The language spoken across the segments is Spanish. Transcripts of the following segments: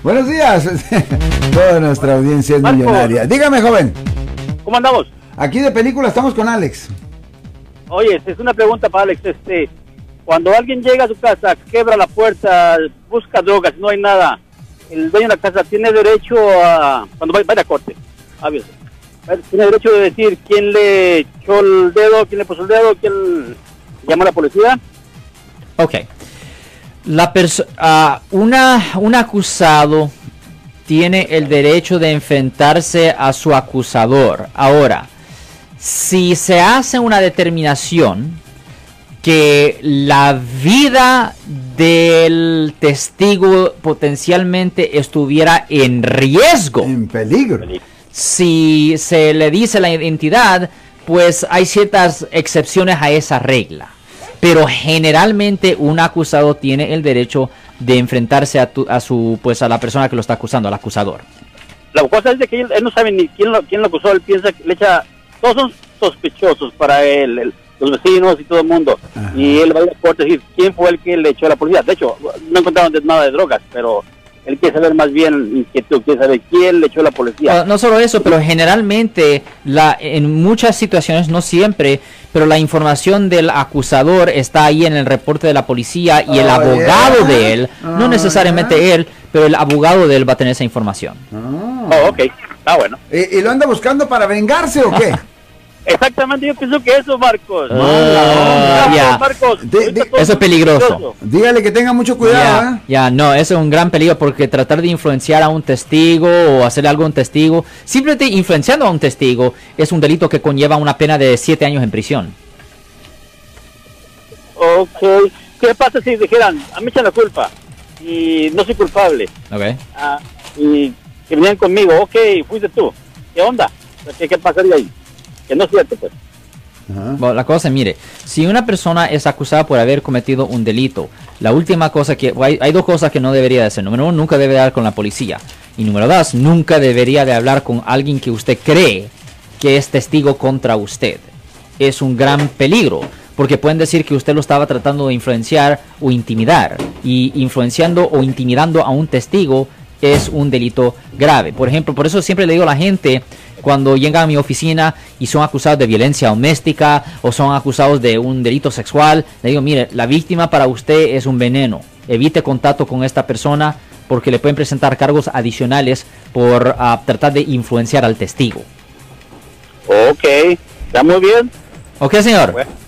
Buenos días. Toda nuestra audiencia es Marco. millonaria. Dígame, joven. ¿Cómo andamos? Aquí de película estamos con Alex. Oye, es una pregunta para Alex. Este, cuando alguien llega a su casa, quebra la puerta, busca drogas, no hay nada, el dueño de la casa tiene derecho a, cuando vaya, vaya a corte, obvio, tiene derecho de decir quién le echó el dedo, quién le puso el dedo, quién llamó a la policía. Ok. La ah, una, un acusado tiene el derecho de enfrentarse a su acusador. Ahora, si se hace una determinación que la vida del testigo potencialmente estuviera en riesgo, En peligro. si se le dice la identidad, pues hay ciertas excepciones a esa regla. Pero generalmente un acusado tiene el derecho de enfrentarse a, tu- a su pues a la persona que lo está acusando, al acusador. La cosa es de que él, él no sabe ni quién lo, quién lo acusó, él piensa que le echa, todos son sospechosos para él, el- los vecinos y todo el mundo. Ajá. Y él va a ir a corte a decir quién fue el que le echó a la policía. De hecho, no encontraron nada de drogas, pero él quiere saber más bien inquietud, quiere saber quién le echó la policía. Ah, no solo eso, pero generalmente la en muchas situaciones, no siempre, pero la información del acusador está ahí en el reporte de la policía y el Oh, abogado yeah. de él, no Oh, necesariamente yeah. él, pero el abogado de él va a tener esa información. Ah. Oh, ok, está bueno. ¿Y, y lo anda buscando para vengarse o qué? Exactamente, yo pienso que eso, Marcos. Ah, Marcos, ya. Marcos, De- Eso es peligroso. Dígale que tenga mucho cuidado, Ya, ¿eh? ya, no, eso es un gran peligro porque tratar de influenciar a un testigo o hacerle algo a un testigo, simplemente influenciando a un testigo, es un delito que conlleva una pena de 7 años en prisión. Ok, ¿qué pasa si dijeran, a mí echan la culpa y no soy culpable? ¿Ok? Ah, y que venían conmigo, ok, fuiste tú. ¿Qué onda? ¿Qué, qué pasaría ahí? Que no es cierto, pues. Bueno, la cosa, mire, si una persona es acusada por haber cometido un delito, la última cosa que... Hay, hay dos cosas que no debería de hacer. Número uno, nunca debe de hablar con la policía. Y número dos, nunca debería de hablar con alguien que usted cree que es testigo contra usted. Es un gran peligro, porque pueden decir que usted lo estaba tratando de influenciar o intimidar. Y influenciando o intimidando a un testigo es un delito grave. Por ejemplo, por eso siempre le digo a la gente, cuando llegan a mi oficina y son acusados de violencia doméstica o son acusados de un delito sexual, le digo, mire, la víctima para usted es un veneno. Evite contacto con esta persona porque le pueden presentar cargos adicionales por ah, tratar de influenciar al testigo. Ok, está muy bien. ¿Ok, señor? Bueno.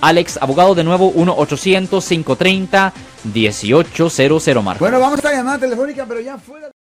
Alex, abogado de nuevo, 1-800-530-1800, Marco. Bueno, vamos a esta llamada telefónica, pero ya fuera.